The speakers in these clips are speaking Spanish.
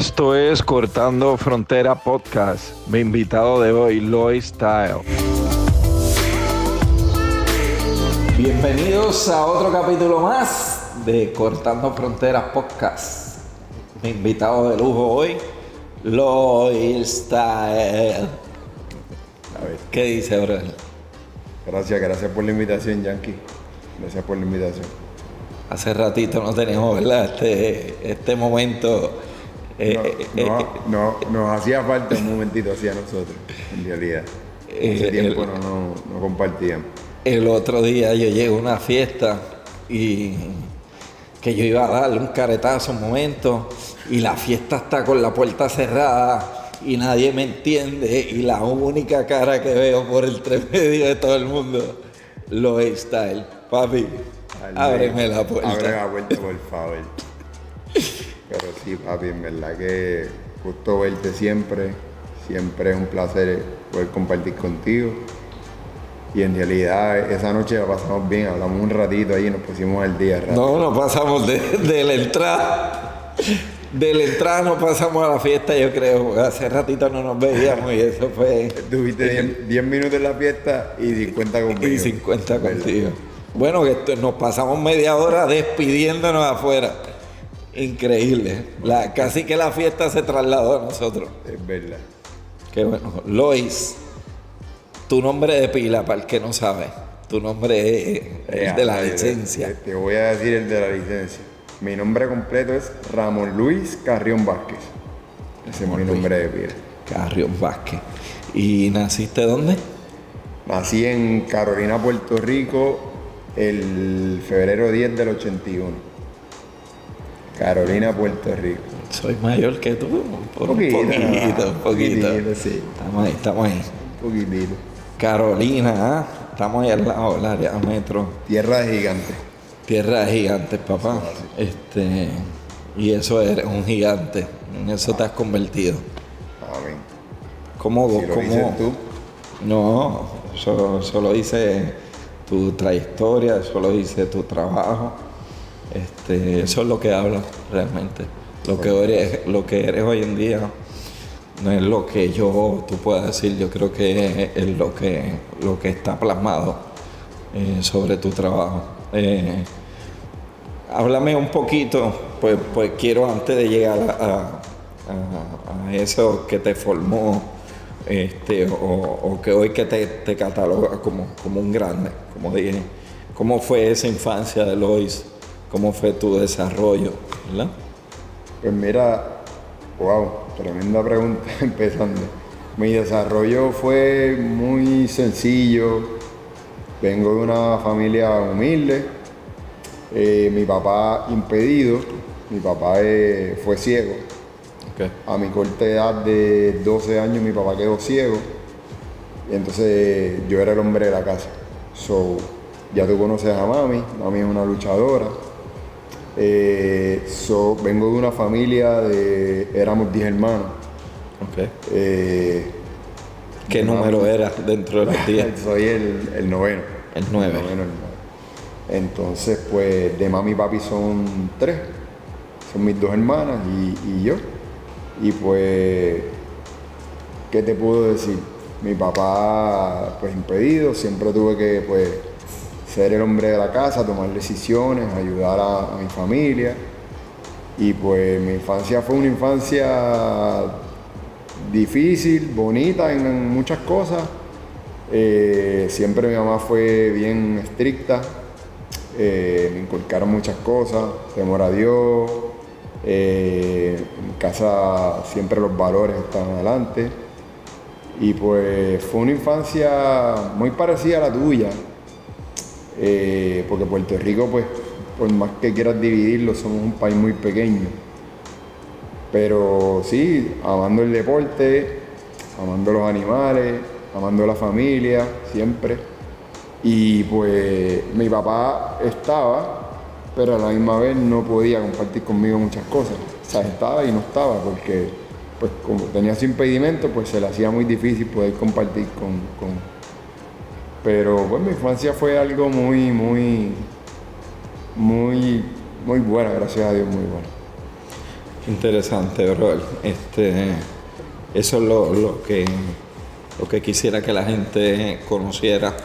Esto es Cortando Frontera Podcast. Mi invitado de hoy, Lois Style. Bienvenidos a otro capítulo más de Cortando Fronteras Podcast. Mi invitado de lujo hoy, Lois Style. A ver, ¿Qué dice, brother? gracias, gracias por la invitación, Yankee. Gracias por la invitación. Hace ratito no teníamos, ¿verdad? Este, este momento. Eh, No, eh, no, eh, no, nos hacía falta un momentito así a nosotros, en realidad. Eh, tiempo el- no, no, compartíamos. El otro día yo llego a una fiesta y que yo iba a darle un caretazo un momento y la fiesta está con la puerta cerrada y nadie me entiende y la única cara que veo por el medio de todo el mundo lo es style. Papi, ábreme la puerta. Abre la puerta, por favor. Pero sí, papi, en verdad que justo verte siempre. Siempre es un placer poder compartir contigo. Y en realidad esa noche la pasamos bien, hablamos un ratito ahí y nos pusimos al día. rápido. No, nos pasamos de, de la entrada. De la entrada nos pasamos a la fiesta, yo creo. Hace ratito no nos veíamos y eso fue. Tuviste 10 minutos en la fiesta y 50 conmigo. Y 50 contigo. Bueno, que nos pasamos media hora despidiéndonos afuera. Increíble. La, casi que la fiesta se trasladó a nosotros. Es verdad. Qué bueno. Lois, tu nombre de pila, para el que no sabe. Tu nombre es el de la Eh, licencia. Te, te voy a decir el de la licencia. Mi nombre completo es Ramón Luis Carrión Vázquez. Ese es mi nombre de pila. Carrión Vázquez. ¿Y naciste dónde? Nací en Carolina, Puerto Rico, el febrero 10 del 81. Carolina, Puerto Rico. Soy mayor que tú. Por un Poquito, poquito, un poquito. poquitito, sí. Estamos ahí, estamos ahí. Un poquitito. Carolina, ¿ah? estamos ahí al lado del área metro. Tierra de gigante. Tierra de gigantes, papá. Este, y eso eres un gigante. En eso te has convertido. Amén. ¿Cómo? Si lo cómo- dices tú. No, eso, eso lo dice tu trayectoria, eso lo dice tu trabajo. Este, eso es lo que habla realmente. Lo que eres, lo que eres hoy en día no es lo que yo tú puedas decir, yo creo que es lo que, lo que está plasmado eh, sobre tu trabajo. Eh, háblame un poquito, pues, pues quiero antes de llegar a, eso que te formó, este, o, o que hoy que te, te cataloga como, como un grande, como dije, ¿cómo fue esa infancia de Lois? ¿Cómo fue tu desarrollo? ¿verdad? Pues mira, wow, tremenda pregunta empezando. Mi desarrollo fue muy sencillo. Vengo de una familia humilde. Eh, mi papá impedido. Mi papá eh, fue ciego. A mi corta edad de 12 años mi papá quedó ciego. Y entonces yo era el hombre de la casa. So, ya tú conoces a mami. Mami es una luchadora. Eh, so, vengo de una familia de. éramos 10 hermanos. Ok. Eh, ¿Qué número era dentro de los 10? Soy el, el noveno. El nueve. noveno, el noveno. Entonces, pues, de mami y papi son tres. Son mis dos hermanas y, y yo. Y pues, ¿qué te puedo decir? Mi papá, pues, impedido. Siempre tuve que, pues, ser el hombre de la casa, tomar decisiones, ayudar a, mi familia. Y pues mi infancia fue una infancia difícil, bonita en, muchas cosas. Eh, siempre mi mamá fue bien estricta, eh, me inculcaron muchas cosas, temor a Dios. eh, en casa siempre los valores están adelante. Y pues fue una infancia muy parecida a la tuya, eh, porque Puerto Rico, pues, por más que quieras dividirlo, somos un país muy pequeño. Pero sí, amando el deporte, amando los animales, amando la familia, siempre. Y pues mi papá estaba, pero a la misma vez no podía compartir conmigo muchas cosas. O sea, estaba y no estaba, porque pues como tenía su impedimento, pues se le hacía muy difícil poder compartir con... con- Pero pues mi infancia fue algo muy, muy, muy, muy buena, gracias a Dios, muy buena. Interesante, bro. Este, eso es lo, que, lo que quisiera que la gente conociera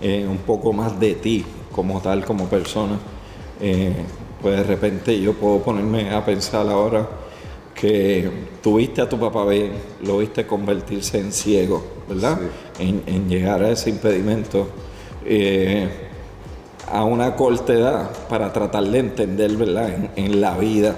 eh, un poco más de ti como tal, como persona. Eh, pues de repente yo puedo ponerme a pensar ahora que tuviste a tu papá bien, lo viste convertirse en ciego, ¿verdad? En, llegar a ese impedimento eh, a una corta edad para tratar de entender, ¿verdad? En, la vida,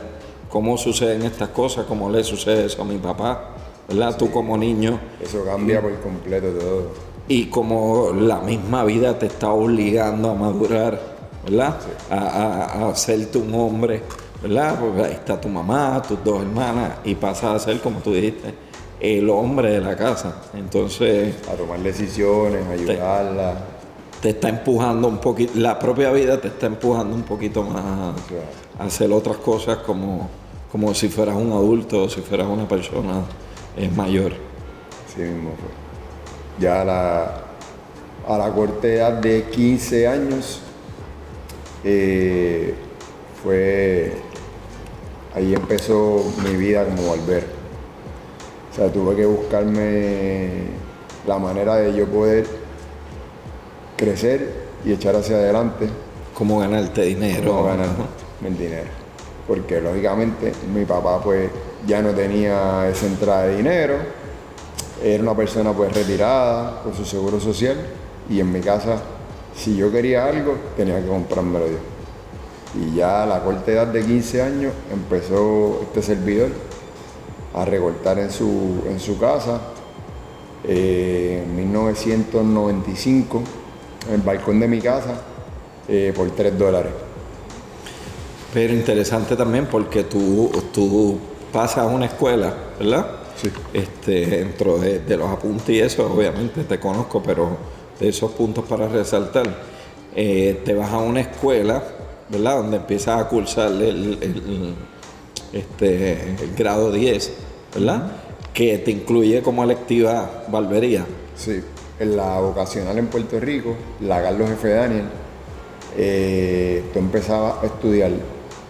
cómo suceden estas cosas, cómo le sucede eso a mi papá, ¿verdad? Tú como niño. Eso cambia por completo todo y como la misma vida te está obligando a madurar, ¿verdad? A, a, a, hacerte un hombre, ¿verdad? Porque ahí está tu mamá, tus dos hermanas, y pasas a ser, como tú dijiste, el hombre de la casa. Entonces. A tomar decisiones, a ayudarla. Te, está empujando un poquito, la propia vida te está empujando un poquito más a, hacer otras cosas como, como si fueras un adulto o si fueras una persona eh, mayor. Sí mismo fue ya a la, a la corta edad de 15 años, eh, fue, ahí empezó mi vida como barber. O sea, tuve que buscarme la manera de yo poder crecer y echar hacia adelante. ¿Cómo ganarte dinero? ¿Cómo ganarme el dinero? Porque lógicamente mi papá pues ya no tenía esa entrada de dinero era una persona pues retirada con su seguro social y en mi casa si yo quería algo tenía que comprármelo yo. Y ya a la corta edad de 15 años empezó este servidor a recortar en su, en su casa. Eh, en 1995, en el balcón de mi casa, eh, por 3 dólares. Pero interesante también porque tú, tú pasas a una escuela, ¿verdad? Este, dentro de, los apuntes y eso, obviamente te conozco, pero de esos puntos para resaltar, eh, te vas a una escuela, ¿verdad? Donde empiezas a cursar el, este, el grado 10, ¿verdad? Que te incluye como electiva barbería. Sí, en la vocacional en Puerto Rico, la Carlos F. Daniel, eh, tú empezabas a estudiar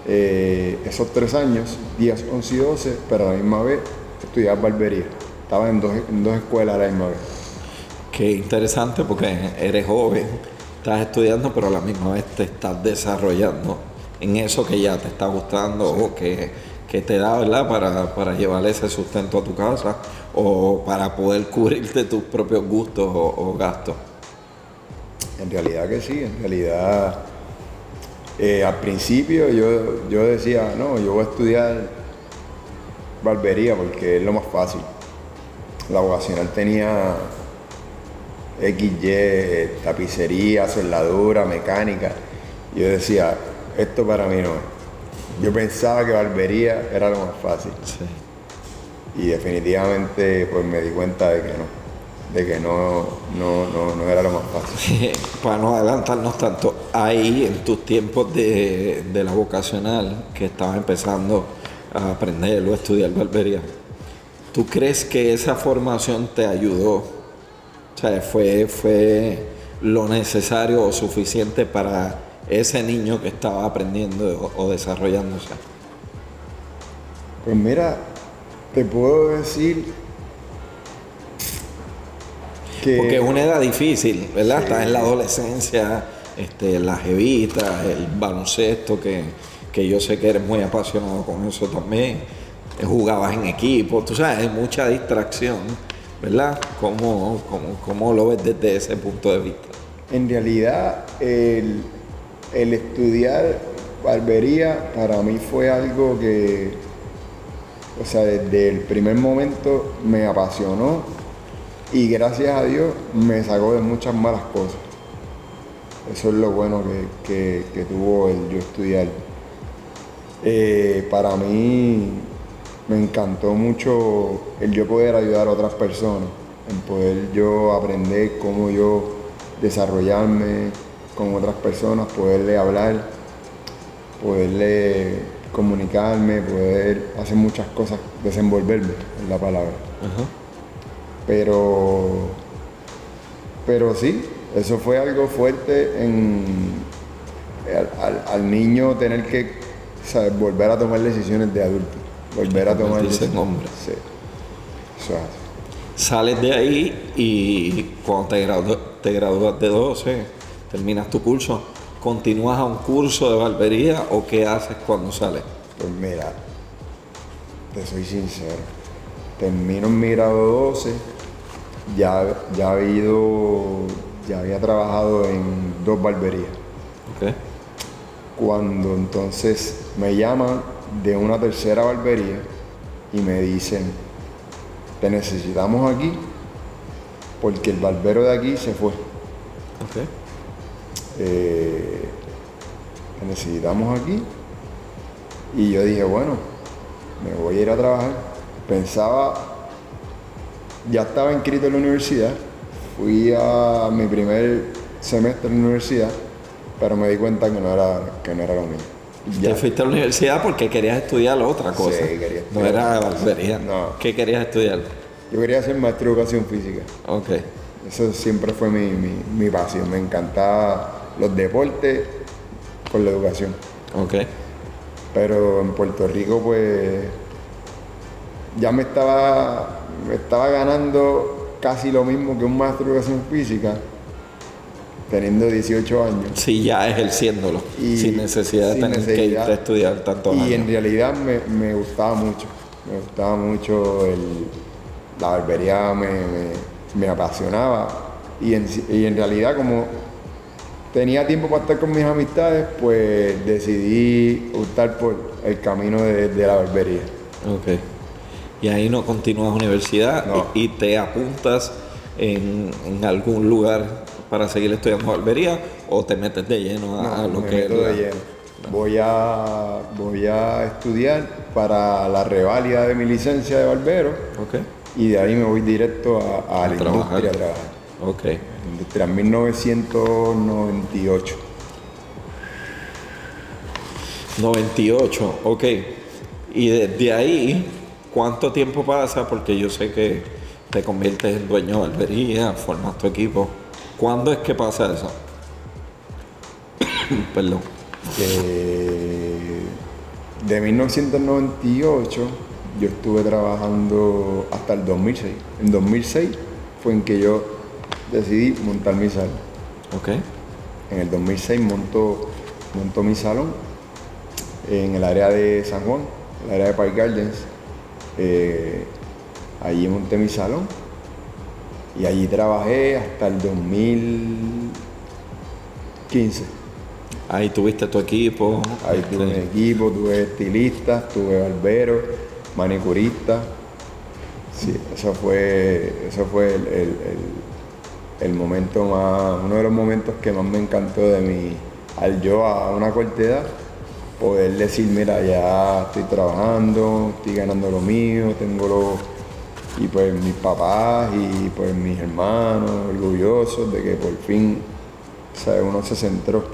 eh, esos tres años, 10, 11 y 12, pero a la misma vez estudiar barbería. Estaba en dos, en dos escuelas a la misma vez. Qué interesante porque eres joven, estás estudiando, pero a la misma vez te estás desarrollando en eso que ya te está gustando o que, te da, ¿verdad? Para, para llevar ese sustento a tu casa o para poder cubrirte tus propios gustos o, gastos. En realidad que sí, en realidad eh, al principio yo, yo decía, no, yo voy a estudiar barbería porque es lo más fácil. La vocacional tenía XY, tapicería, soldadura, mecánica. yo decía, esto para mí no es. Yo pensaba que barbería era lo más fácil. Y definitivamente pues me di cuenta de que no. De que no, no, era lo más fácil. para no adelantarnos tanto, ahí en tus tiempos de, de la vocacional que estabas empezando a aprender o a estudiar barbería. ¿Tú crees que esa formación te ayudó? O sea, fue, fue lo necesario o suficiente para ese niño que estaba aprendiendo o, desarrollándose. Pues mira, te puedo decir que... Porque es una edad difícil, ¿verdad? Estás en la adolescencia, este, las evitas, el baloncesto que que yo sé que eres muy apasionado con eso también. Jugabas en equipo, tú sabes, hay mucha distracción, ¿verdad? ¿Cómo, cómo, lo ves desde ese punto de vista? En realidad, el, el estudiar barbería para mí fue algo que, o sea, desde el primer momento me apasionó y gracias a Dios me sacó de muchas malas cosas. Eso es lo bueno que, que tuvo el yo estudiar eh, para mí me encantó mucho el yo poder ayudar a otras personas, en poder yo aprender cómo yo desarrollarme con otras personas, poderle hablar, poderle comunicarme, poder hacer muchas cosas, desenvolverme en la palabra. Pero, pero sí, eso fue algo fuerte en, al niño tener que volver a tomar decisiones de adulto. Volver a tomar en hombre. Sí. Sales de ahí y cuando te, gradu- te gradúas de 12, terminas tu curso, ¿continúas a un curso de barbería o qué haces cuando sales? Pues mira, te soy sincero. Termino en mi grado 12, ya, ya había ido, ya había trabajado en dos barberías. Cuando entonces me llaman de una tercera barbería y me dicen, te necesitamos aquí porque el barbero de aquí se fue. Eh, te necesitamos aquí. Y yo dije, bueno, me voy a ir a trabajar. Pensaba, ya estaba inscrito en la universidad, fui a mi primer semestre en la universidad, pero me di cuenta que no era, que no era lo mío. Y Te fuiste a la universidad porque querías estudiar otra cosa. Sí, quería No estudiar era otra cosa. barbería. No. ¿Qué querías estudiar? Yo quería ser maestro de educación física. Ok. Eso siempre fue mi, mi, mi pasión. Me encantaba los deportes con la educación. Ok. Pero en Puerto Rico, pues, ya me estaba, me estaba ganando casi lo mismo que un maestro de educación física, teniendo 18 años. Sí, ya ejerciéndolo. Y sin necesidad de sin tener que irte a estudiar tantos Y años. en realidad me, me gustaba mucho. Me gustaba mucho el- la barbería, me, me- me apasionaba. Y en, y en realidad, como tenía tiempo para estar con mis amistades, pues decidí optar por el camino de, de la barbería. Ok. Y ahí no continúas universidad No. y, y te apuntas en, en algún lugar para seguir estudiando barbería o te metes de lleno a, a lo me que meto es la- de lleno. Voy a, voy a estudiar para la reválida de mi licencia de barbero Ok. y de ahí me voy directo a, a la trabajar. industria a trabajar. Ok. Industria 1998. 98, ok. Y desde ahí, ¿cuánto tiempo pasa? Porque yo sé que te conviertes en dueño de barbería, formas tu equipo. ¿Cuándo es que pasa eso? Perdón. De 1998 yo estuve trabajando hasta el 2006. En 2006 fue en que yo decidí montar mi salón. Ok. En el 2006 monto, monto mi salón en el área de San Juan, el área de Park Gardens. Eh, allí monté mi salón y allí trabajé hasta el 2015. Ahí tuviste tu equipo. Ahí tuve un este, equipo, tuve estilistas, tuve barberos, manicuristas. Sí, eso fue, eso fue el, el- el- el momento más, uno de los momentos que más me encantó de mi, al yo a una corta edad, poder decir, mira, ya estoy trabajando, estoy ganando lo mío, tengo lo, y pues mis papás y pues mis hermanos orgullosos de que por fin, ¿sabes? uno se centró.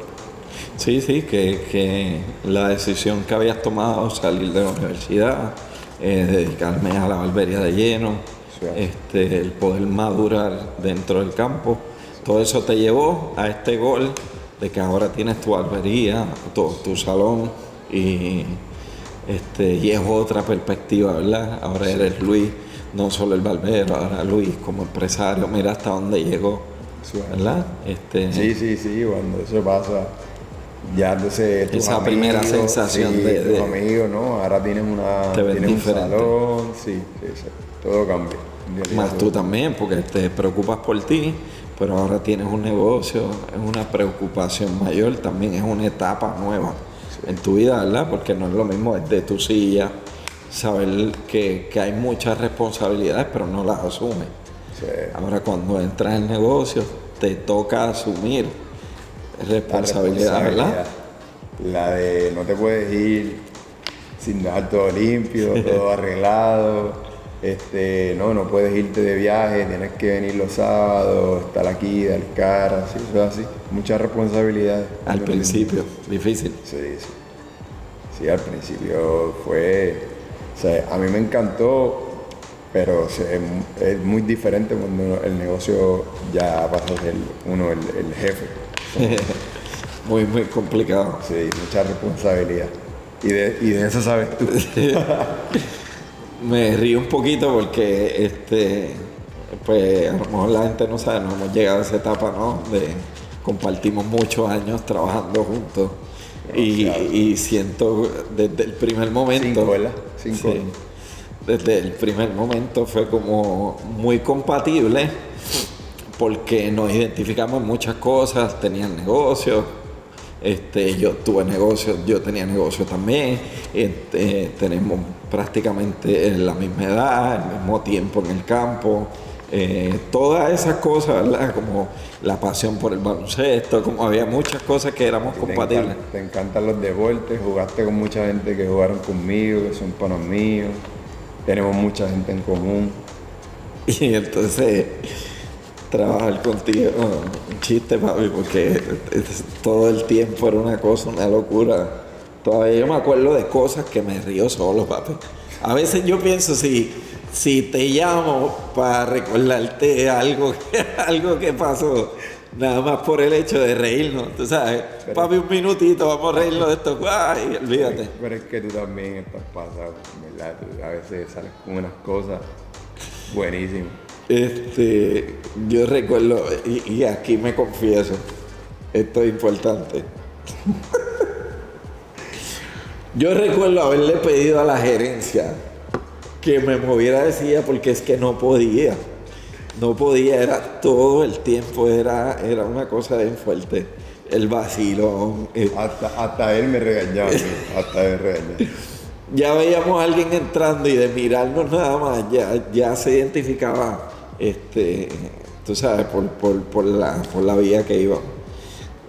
Sí, sí, que, que la decisión que habías tomado, salir de la universidad, eh, dedicarme a la barbería de lleno, Sí. este, el poder madurar dentro del campo, todo eso te llevó a este gol de que ahora tienes tu barbería, tu, tu salón y, este, y es otra perspectiva, ¿verdad? Ahora eres Luis, no solo el barbero, ahora Luis como empresario, mira hasta dónde llegó, Sí. ¿verdad? Este, Sí, sí, sí, cuando eso pasa, ya entonces Esa primera sensación sí, de- de- amigos, ¿no? Ahora tienes una, Te tienes un salón, sí, sí, sí, todo cambia. Más todo tú también, porque te preocupas por ti, pero ahora tienes un negocio, es una preocupación mayor, también es una etapa nueva en tu vida, ¿verdad? Porque no es lo mismo desde tu silla, saber que, que hay muchas responsabilidades, pero no las asumes. Sí. Ahora cuando entras en negocio, te toca asumir La responsabilidad, ¿verdad? La de no te puedes ir sin dejar todo limpio, todo arreglado. Este, no, no puedes irte de viaje, tienes que venir los sábados, estar aquí, dar cara, así, eso es así. Muchas responsabilidades. Al principio, difícil. Sí, sí. Sí, al principio fue. O sea, a mí me encantó, pero es muy diferente cuando el negocio ya pasa a ser uno el, el jefe. muy, muy complicado. Sí, mucha responsabilidad. Y de, y de eso sabes tú. Me río un poquito porque este pues a lo mejor la gente no sabe, no hemos llegado a esa etapa, ¿no? De compartimos muchos años trabajando juntos. Y, y siento desde el primer momento. Cinco, ¿verdad? Cinco. Sí, desde el primer momento fue como muy compatible porque nos identificamos en muchas cosas, tenían negocios, este, yo tuve negocios, yo tenía negocios también, este, tenemos prácticamente la misma edad, el mismo tiempo en el campo, eh, todas esas cosas, ¿verdad? Como la pasión por el baloncesto, como había muchas cosas que éramos Te compatibles. encan- Te, encantan los deportes, jugaste con mucha gente que jugaron conmigo, que son panos míos. Tenemos mucha gente en común. Y entonces trabajar contigo, un chiste, papi, porque todo el tiempo era una cosa, una locura. Todavía yo me acuerdo de cosas que me río solo, papi. A veces yo pienso si, si te llamo para recordarte algo, algo que pasó, nada más por el hecho de reírnos, tú sabes, papi, un minutito, vamos a reírnos de esto, ay, olvídate. Pero es que tú también estás pasado, ¿verdad? Tú a veces sales con unas cosas buenísimas. Este, yo recuerdo, y, y aquí me confieso, esto es importante. yo recuerdo haberle pedido a la gerencia que me moviera de silla porque es que no podía. No podía, era todo el tiempo, era, era una cosa bien fuerte. El vacilón. eh, Hasta, hasta él me regañaba, hasta él regañaba. ya veíamos a alguien entrando y de mirarnos nada más, ya, ya se identificaba, este, tú sabes, por, por, por la, por la vía que íbamos.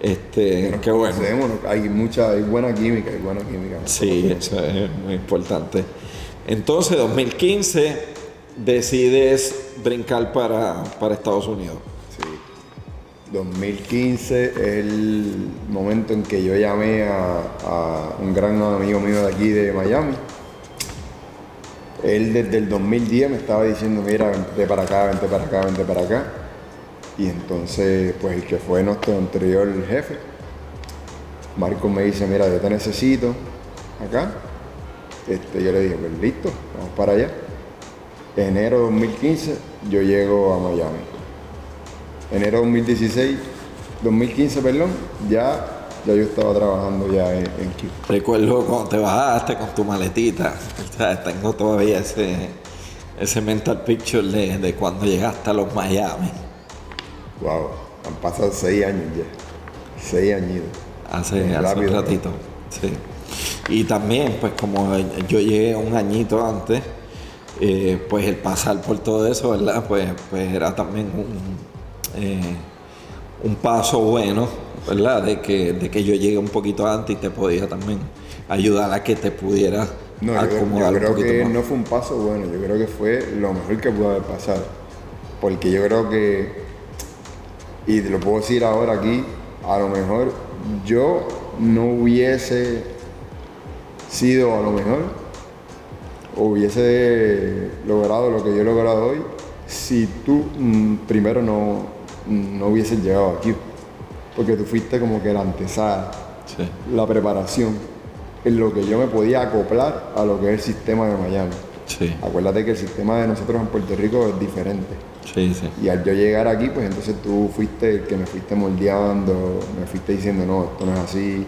Este, qué bueno. hay mucha, hay buena química, hay buena química. Sí, eso es muy importante. Entonces, 2015, decides brincar para, para Estados Unidos. Sí. 2015 es el momento en que yo llamé a, un gran amigo mío de aquí de Miami. Él desde el 2010 me estaba diciendo, mira, vente para acá, vente para acá, vente para acá. Y entonces, pues el que fue nuestro anterior jefe, Marco me dice, mira, yo te necesito acá. Este, yo le dije, pues listo, vamos para allá. Enero 2015 yo llego a Miami. Enero 2016, 2015, perdón, ya, ya yo estaba trabajando ya en, en Q. Recuerdo cuando te bajaste con tu maletita. O sea, tengo todavía ese, ese mental picture de, de cuando llegaste a los Miami. Wow, han pasado seis años ya. Seis añitos. Hace, hace un ratito. Sí. Y también, pues como yo llegué un añito antes, eh, pues el pasar por todo eso, ¿verdad? Pues, pues era también un, eh, un paso bueno, ¿verdad? De que, de que yo llegué un poquito antes y te podía también ayudar a que te pudieras No, yo, creo- yo acomodar un creo poquito que más. no fue un paso bueno, yo creo que fue lo mejor que pudo haber pasado. Porque yo creo que, y te lo puedo decir ahora aquí, a lo mejor yo no hubiese sido a lo mejor, hubiese logrado lo que yo he logrado hoy, si tú mm, primero no, no hubieses llegado aquí. Porque tú fuiste como que la antesala Sí, la preparación en lo que yo me podía acoplar a lo que es el sistema de Miami. sí, Acuérdate que el sistema de nosotros en Puerto Rico es diferente. sí, sí. Y al yo llegar aquí, pues entonces tú fuiste el que me fuiste moldeando, me fuiste diciendo, no, esto no es así,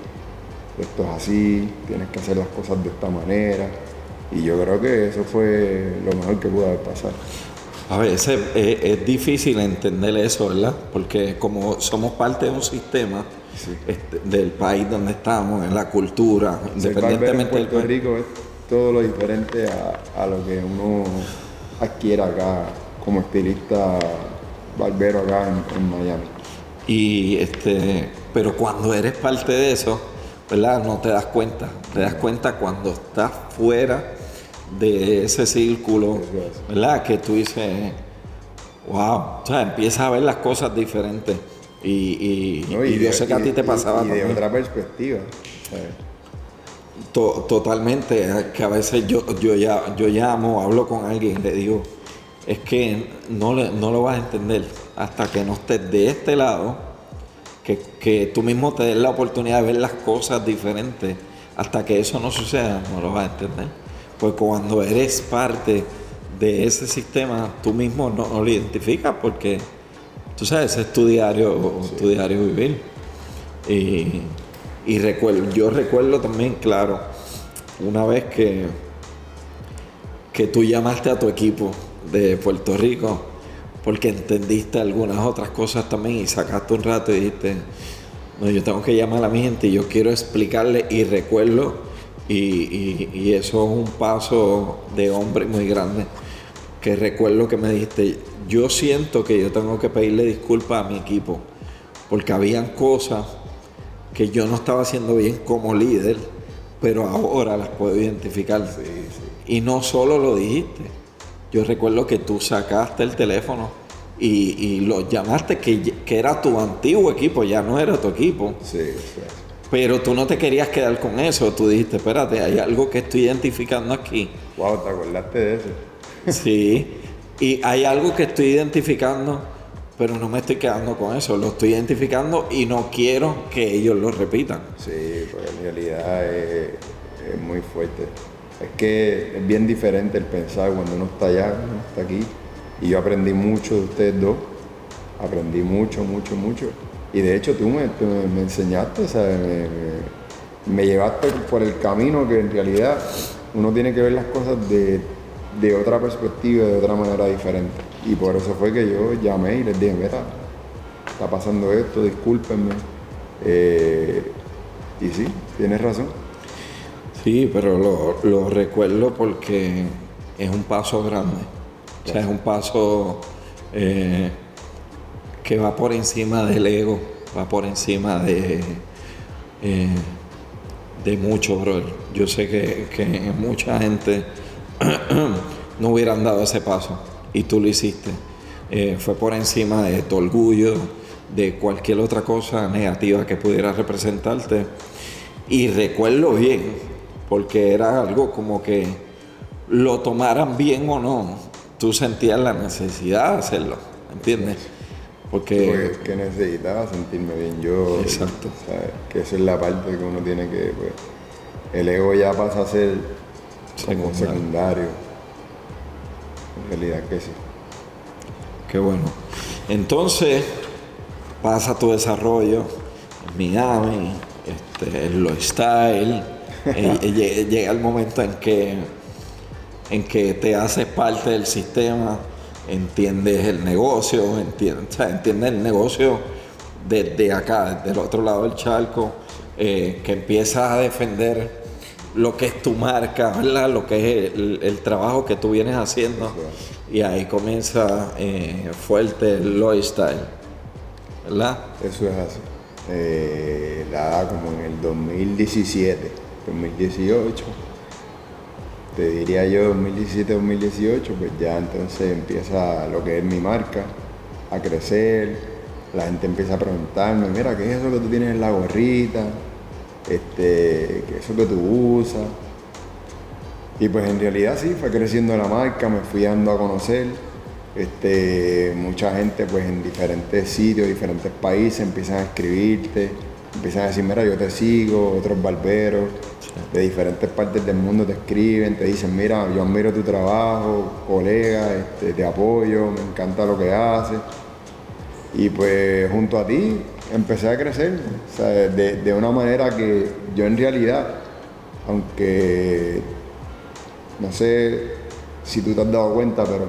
esto es así, tienes que hacer las cosas de esta manera. Y yo creo que eso fue lo mejor que pudo haber pasado. A veces es, es difícil entender eso, ¿verdad? Porque como somos parte de un sistema Sí. este, del país donde estamos, en la cultura, en independientemente del Puerto. Rico es todo lo diferente a, a lo que uno adquiere acá como estilista barbero acá en, en Miami. Y este, pero cuando eres parte de eso, ¿verdad? No te das cuenta. Te das cuenta cuando estás fuera de ese círculo, ¿verdad? Que tú dices, wow, o sea, empiezas a ver las cosas diferentes. Y, y- ¿no? y yo de- sé que a ti te pasaba Y de otra perspectiva. totalmente, eh, que a veces yo, yo, ya, yo llamo, hablo con alguien y le digo, es que no, le- no lo vas a entender hasta que no estés de este lado, que, que tú mismo te des la oportunidad de ver las cosas diferentes, hasta que eso no suceda, no lo vas a entender. Pues cuando eres parte de ese sistema, tú mismo no, lo identificas porque, tú sabes, es tu diario, tu diario vivir. Y, y recuerdo, yo recuerdo también, claro, una vez que, que tú llamaste a tu equipo de Puerto Rico porque entendiste algunas otras cosas también y sacaste un rato y dijiste, no, yo tengo que llamar a mi gente y yo quiero explicarle y recuerdo y, eso es un paso de hombre muy grande que recuerdo que me dijiste, yo siento que yo tengo que pedirle disculpas a mi equipo porque habían cosas que yo no estaba haciendo bien como líder, pero ahora las puedo identificar. Y no solo lo dijiste, yo recuerdo que tú sacaste el teléfono y, lo llamaste, que, que, era tu antiguo equipo, ya no era tu equipo. Sí, sí. Pero tú no te querías quedar con eso, tú dijiste, espérate, hay algo que estoy identificando aquí. Wow, ¿te acordaste de eso? sí, y hay algo que estoy identificando, pero no me estoy quedando con eso, lo estoy identificando y no quiero que ellos lo repitan. Sí, pues en realidad es, es muy fuerte. Es que es bien diferente el pensar cuando uno está allá, uno está aquí y yo aprendí mucho de ustedes dos, aprendí mucho, mucho, mucho. Y de hecho tú me, enseñaste, Me, me, llevaste por el camino que en realidad uno tiene que ver las cosas de, otra perspectiva, de otra manera diferente. Y por eso fue que yo llamé y les dije, mira, está pasando esto, discúlpenme. Eh, y sí, tienes razón. Sí, pero lo, recuerdo porque es un paso grande o sea, es un paso eh, que va por encima del ego, va por encima de, eh, de mucho, brother. Yo sé que, mucha gente no hubieran dado ese paso y tú lo hiciste. Eh, fue por encima de tu orgullo, de cualquier otra cosa negativa que pudiera representarte. Y recuerdo bien, porque era algo como que lo tomaran bien o no, tú sentías la necesidad de hacerlo, ¿entiendes? Porque... que necesitaba sentirme bien yo. Exacto. Que esa es la parte que uno tiene que... Pues, el ego ya pasa a ser como secundario. En realidad que sí. Qué bueno. Entonces, pasa tu desarrollo en Miami, este, en lo style. Eh, llega el momento en que en que te haces parte del sistema, entiendes el negocio, entiendes, el negocio desde acá, desde el otro lado del charco, eh, que empiezas a defender lo que es tu marca, ¿verdad? lo que es el, trabajo que tú vienes haciendo. Y ahí comienza eh, fuerte el lifestyle, ¿verdad? Eso es así. Eh, como en el 2017, 2018 te diría yo 2017-2018, pues ya entonces empieza lo que es mi marca a crecer, la gente empieza a preguntarme, mira, ¿qué es eso que tú tienes en la gorrita? Este, ¿Qué es eso que tú usas? Y pues en realidad sí, fue creciendo la marca, me fui dando a conocer. Este, mucha gente pues en diferentes sitios, diferentes países empiezan a escribirte, empiezan a decir, mira, yo te sigo, otros barberos de diferentes partes del mundo te escriben, te dicen, mira, yo admiro tu trabajo, colega, este, te apoyo, me encanta lo que haces. Y pues junto a ti empecé a crecer, de, una manera que yo en realidad, aunque no sé si tú te has dado cuenta, pero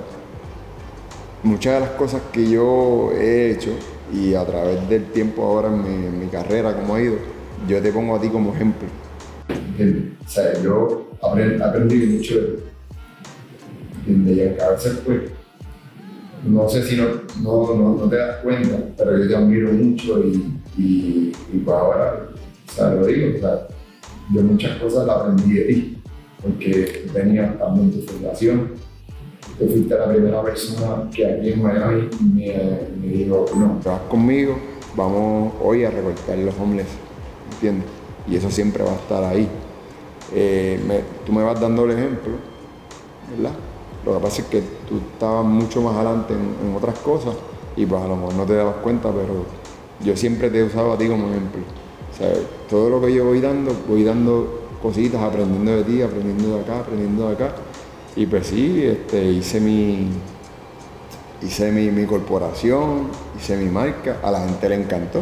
muchas de las cosas que yo he hecho y a través del tiempo ahora en mi, carrera, como ha ido, yo te pongo a ti como ejemplo. O sea, yo aprendí, mucho de, y a veces pues, no sé si no, no, no, te das cuenta, pero yo te admiro mucho y, y, y pues ahora, o sea, lo digo, o sea, yo muchas cosas las aprendí de ti, porque venía también tu fundación, tú fuiste la primera persona que aquí en Miami me, me dijo, no, vas conmigo, vamos hoy a recortar los homeless, ¿entiendes? Y eso siempre va a estar ahí. Eh, tú me vas dando el ejemplo, ¿verdad? Lo que pasa es que tú estabas mucho más adelante en, otras cosas y pues a lo mejor no te dabas cuenta, pero yo siempre te he usado a ti como ejemplo. Todo lo que yo voy dando, voy dando cositas, aprendiendo de ti, aprendiendo de acá, aprendiendo de acá. Y pues sí, este, hice mi, hice mi, mi corporación, hice mi marca, a la gente le encantó.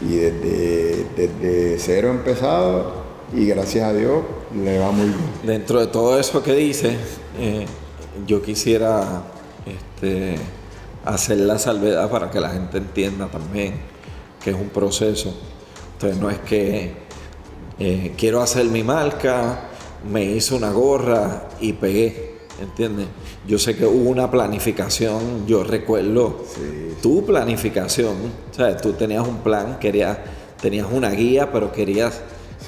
Y desde, desde cero empezado y gracias a Dios le va muy bien. Dentro de todo eso que dice, eh, yo quisiera este, hacer la salvedad para que la gente entienda también que es un proceso. Entonces no es que eh, quiero hacer mi marca, me hice una gorra y pegué, ¿entiendes? Yo sé que hubo una planificación, yo recuerdo tu planificación, sea, tú tenías un plan, querías, tenías una guía, pero querías,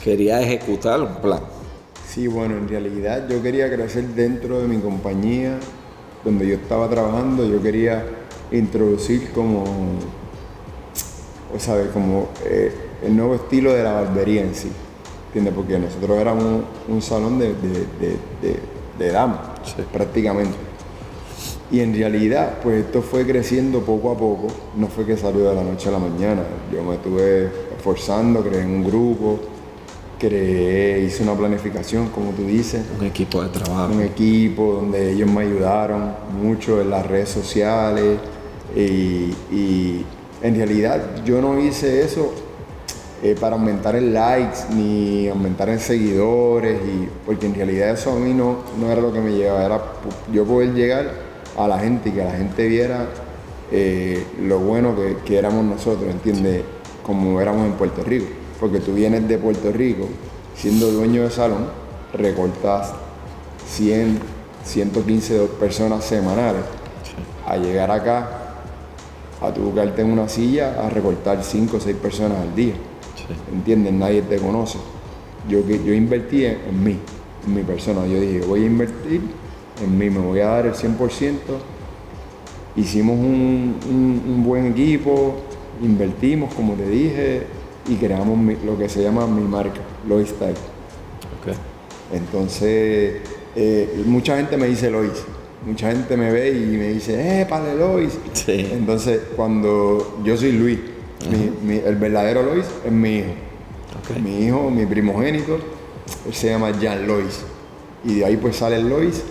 querías ejecutar un plan. Sí, bueno, en realidad yo quería crecer dentro de mi compañía, donde yo estaba trabajando, yo quería introducir como, o sabes, como eh, el nuevo estilo de la barbería en sí, ¿entiendes? Porque nosotros éramos un, salón de, de, damas, prácticamente. Y en realidad, pues esto fue creciendo poco a poco, no fue que salió de la noche a la mañana, yo me estuve esforzando, creé un grupo, creé, hice una planificación, como tú dices. Un equipo de trabajo. Un equipo donde ellos me ayudaron mucho en las redes sociales y, en realidad yo no hice eso eh, para aumentar el likes ni aumentar en seguidores, y, porque en realidad eso a mí no, era lo que me llevaba, era yo poder llegar a la gente y que la gente viera eh, lo bueno que, que éramos nosotros, ¿entiendes? Como éramos en Puerto Rico porque tú vienes de Puerto Rico, siendo dueño de salón, recortas 100, 115 personas semanales. A llegar acá, a tu buscarte en una silla, a recortar 5 o 6 personas al día. ¿Entiendes? Nadie te conoce. Yo, yo invertí en, mí, en mi persona. Yo dije, voy a invertir en mí, me voy a dar el 100%. Hicimos un, un buen equipo, invertimos, como te dije, y creamos lo que se llama mi marca, Lois Style. Entonces, eh, mucha gente me dice Lois. Mucha gente me ve y me dice, ¡eh, padre Lois! Entonces, cuando yo soy Luis, el verdadero Lois es mi hijo. Mi hijo, mi primogénito, él se llama Jan Lois. Y de ahí pues sale el Lois.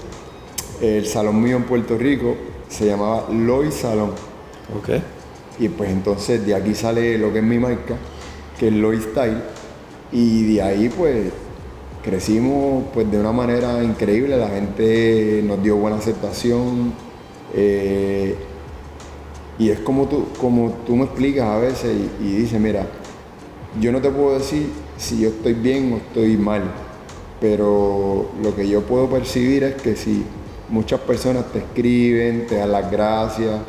El salón mío en Puerto Rico se llamaba Lois Salón. Y pues entonces de aquí sale lo que es mi marca que es Lois Style. Y de ahí pues crecimos pues de una manera increíble, la gente nos dio buena aceptación. Eh, y es como tú, como tú me explicas a veces y, y dices, mira, yo no te puedo decir si yo estoy bien o estoy mal, pero lo que yo puedo percibir es que si muchas personas te escriben, te dan las gracias,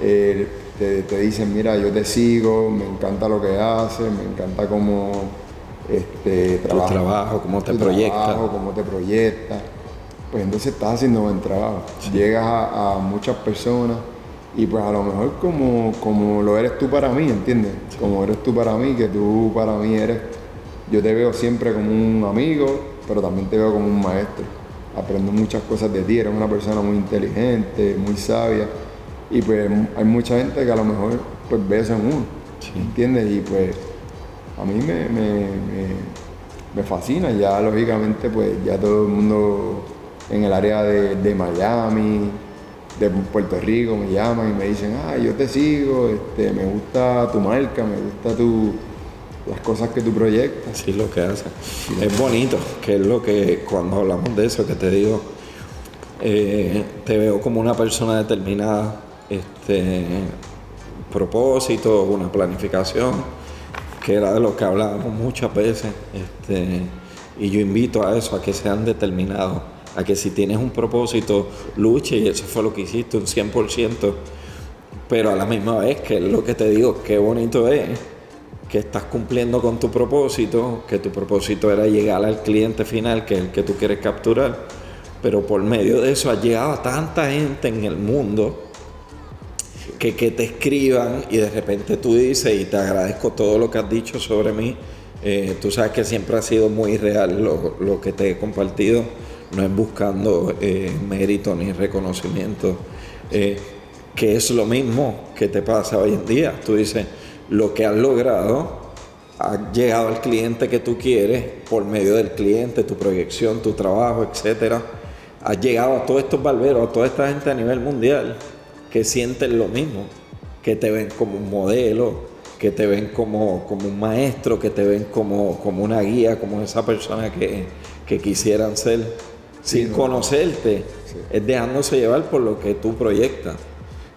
eh, te, dicen, mira, yo te sigo, me encanta lo que haces, me encanta cómo este, trabajo, tu trabajo, cómo te proyectas. cómo te proyectas. Pues entonces estás haciendo buen trabajo. Llegas a, muchas personas y pues a lo mejor como, como lo eres tú para mí, ¿entiendes? Como eres tú para mí, que tú para mí eres, yo te veo siempre como un amigo, pero también te veo como un maestro. Aprendo muchas cosas de ti, eres una persona muy inteligente, muy sabia y pues hay mucha gente que a lo mejor pues ve eso en uno, ¿entiendes? Y pues a mí me, me, fascina, ya lógicamente pues ya todo el mundo en el área de, Miami, de Puerto Rico me llaman y me dicen, ah, yo te sigo, este, me gusta tu marca, me gusta tu, las cosas que tú proyectas. Sí, lo que haces. Es bonito, que es lo que cuando hablamos de eso, que te digo, eh, te veo como una persona determinada este, propósito, una planificación, que era de lo que hablábamos muchas veces. Este, y yo invito a eso, a que sean determinados, a que si tienes un propósito, luche, y eso fue lo que hiciste, un 100%, pero a la misma vez, que es lo que te digo, qué bonito es que estás cumpliendo con tu propósito, que tu propósito era llegar al cliente final, que es el que tú quieres capturar, pero por medio de eso ha llegado a tanta gente en el mundo que, te escriban y de repente tú dices, y te agradezco todo lo que has dicho sobre mí, eh, tú sabes que siempre ha sido muy real lo, que te he compartido, no es buscando eh, mérito ni reconocimiento, eh, que es lo mismo que te pasa hoy en día. Tú dices, lo que has logrado has llegado al cliente que tú quieres por medio del cliente, tu proyección, tu trabajo, etcétera. Has llegado a todos estos barberos, a toda esta gente a nivel mundial que sienten lo mismo, que te ven como un modelo, que te ven como, como un maestro, que te ven como, como una guía, como esa persona que, que quisieran ser, sin conocerte, es dejándose llevar por lo que tú proyectas.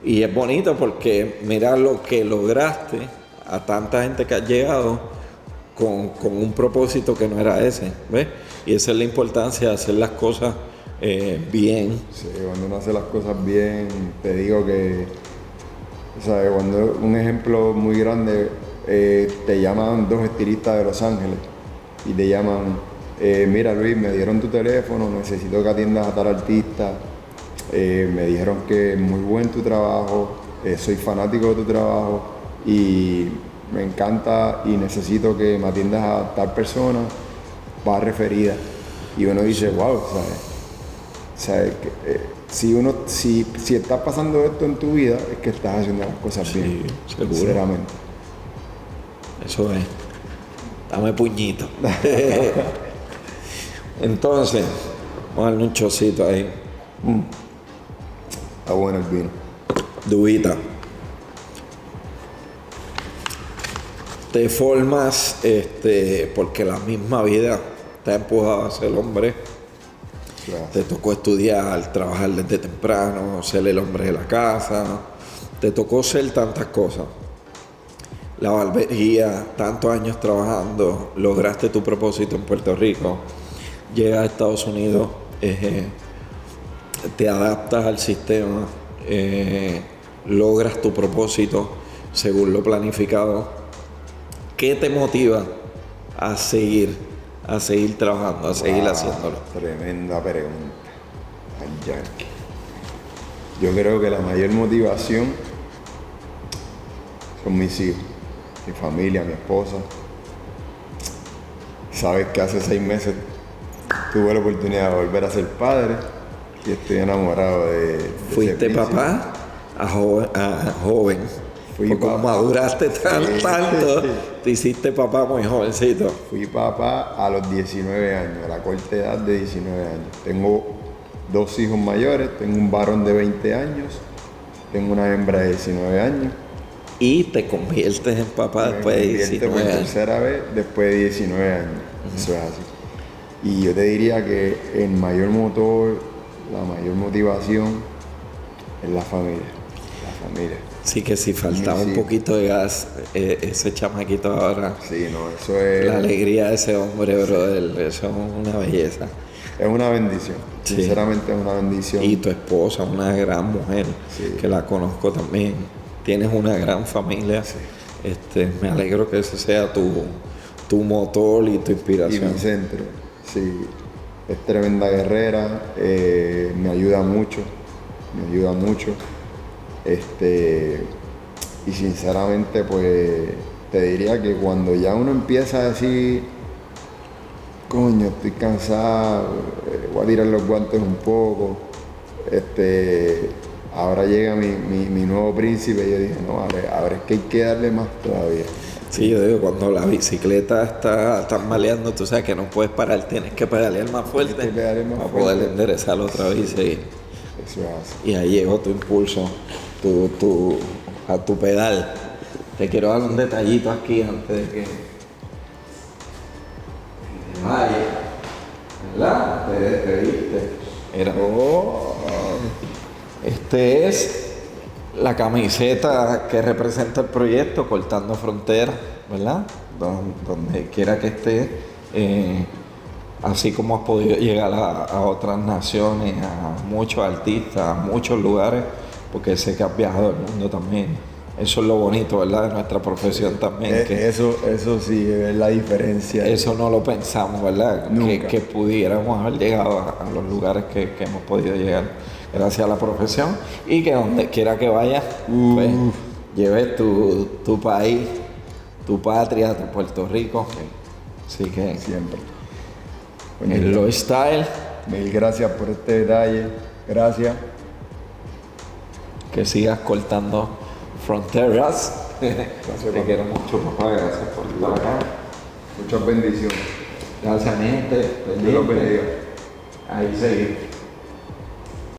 Y es bonito porque mira lo que lograste a tanta gente que has llegado con, con un propósito que no era ese, ¿ves? Y esa es la importancia de hacer las cosas eh, bien. Sí, cuando uno hace las cosas bien, te digo que, sea, cuando un ejemplo muy grande, eh, te llaman dos estilistas de Los Ángeles y te llaman, eh, mira Luis, me dieron tu teléfono, necesito que atiendas a tal artista, me dijeron que es muy buen tu trabajo, soy fanático de tu trabajo y me encanta y necesito que me atiendas a tal persona, va referida. Y uno dice, wow, ¿sabes? Eh, si uno, si, si está pasando esto en tu vida, es que estás haciendo las cosas bien. Sinceramente. Eso es. Dame puñito. Entonces, vamos a darle un chocito ahí. Mm. Está bueno el vino. Dubita. Te formas este, porque la misma vida te ha empujado a ser hombre te tocó estudiar, trabajar desde temprano, ser el hombre de la casa. Te tocó ser tantas cosas. La barbería, tantos años trabajando, lograste tu propósito en Puerto Rico. Llegas a Estados Unidos, eh, te adaptas al sistema, eh, logras tu propósito según lo planificado. ¿Qué te motiva a seguir a seguir trabajando, a seguir haciéndolo? Tremenda pregunta. Yo creo que la mayor motivación son mis hijos, mi familia, mi esposa. Sabes que hace seis meses tuve la oportunidad de volver a ser padre y estoy enamorado de... ¿Fuiste papá a joven? Fui como maduraste tanto, te hiciste papá muy jovencito. Fui papá a los 19 años, a la corta edad de 19 años. Tengo dos hijos mayores, tengo un varón de 20 años, tengo una hembra de 19 años. Y te conviertes en papá después de 19 por tercera vez después de 19 años. Eso es así. Y yo te diría que el mayor motor, la mayor motivación es la familia. La familia. Sí, que si faltaba un poquito de gas, eh, ese chamaquito ahora. Sí, no, eso es. La alegría de ese hombre, brother, eso es una belleza. Es una bendición, sinceramente es una bendición. Y tu esposa, una gran mujer, que la conozco también. Tienes una gran familia. Este, me alegro que ese sea tu, tu motor y tu inspiración. Y mi centro, sí. Es tremenda guerrera, eh, me ayuda mucho, me ayuda mucho. Este, y sinceramente, pues te diría que cuando ya uno empieza a decir, coño, estoy cansado, eh, voy a tirar los guantes un poco, este, ahora llega mi, nuevo príncipe y yo dije, no, ahora, es que hay que darle más todavía. Sí, yo digo, cuando la bicicleta está, está maleando, tú sabes que no puedes parar, tienes que pedalear más fuerte para poder enderezar otra vez y, y ahí llegó tu impulso tu, tu, a tu pedal. Te quiero dar un detallito aquí antes de que vaya. ¿Verdad? Te despediste. Era, oh, este es la camiseta que representa el proyecto Cortando Fronteras, ¿verdad? Donde, quiera que esté, eh, así como has podido llegar a, a, otras naciones, a muchos artistas, a muchos lugares, porque sé que has viajado el mundo también. Eso es lo bonito, ¿verdad? De nuestra profesión también. Eh, que eso, eso sí es la diferencia. Eso no lo pensamos, ¿verdad? Que, que, pudiéramos haber llegado a, los lugares que, que, hemos podido llegar gracias a la profesión y que donde quiera que vayas, pues, lleves tu, tu, país, tu patria, tu Puerto Rico. Así que. Siempre. el Low Style. Mil gracias por este detalle. Gracias que sigas cortando fronteras Te quiero mucho, papá. Gracias por estar acá. Muchas bendiciones. Gracias, mi gente. Dios los bendiga. Ahí seguimos.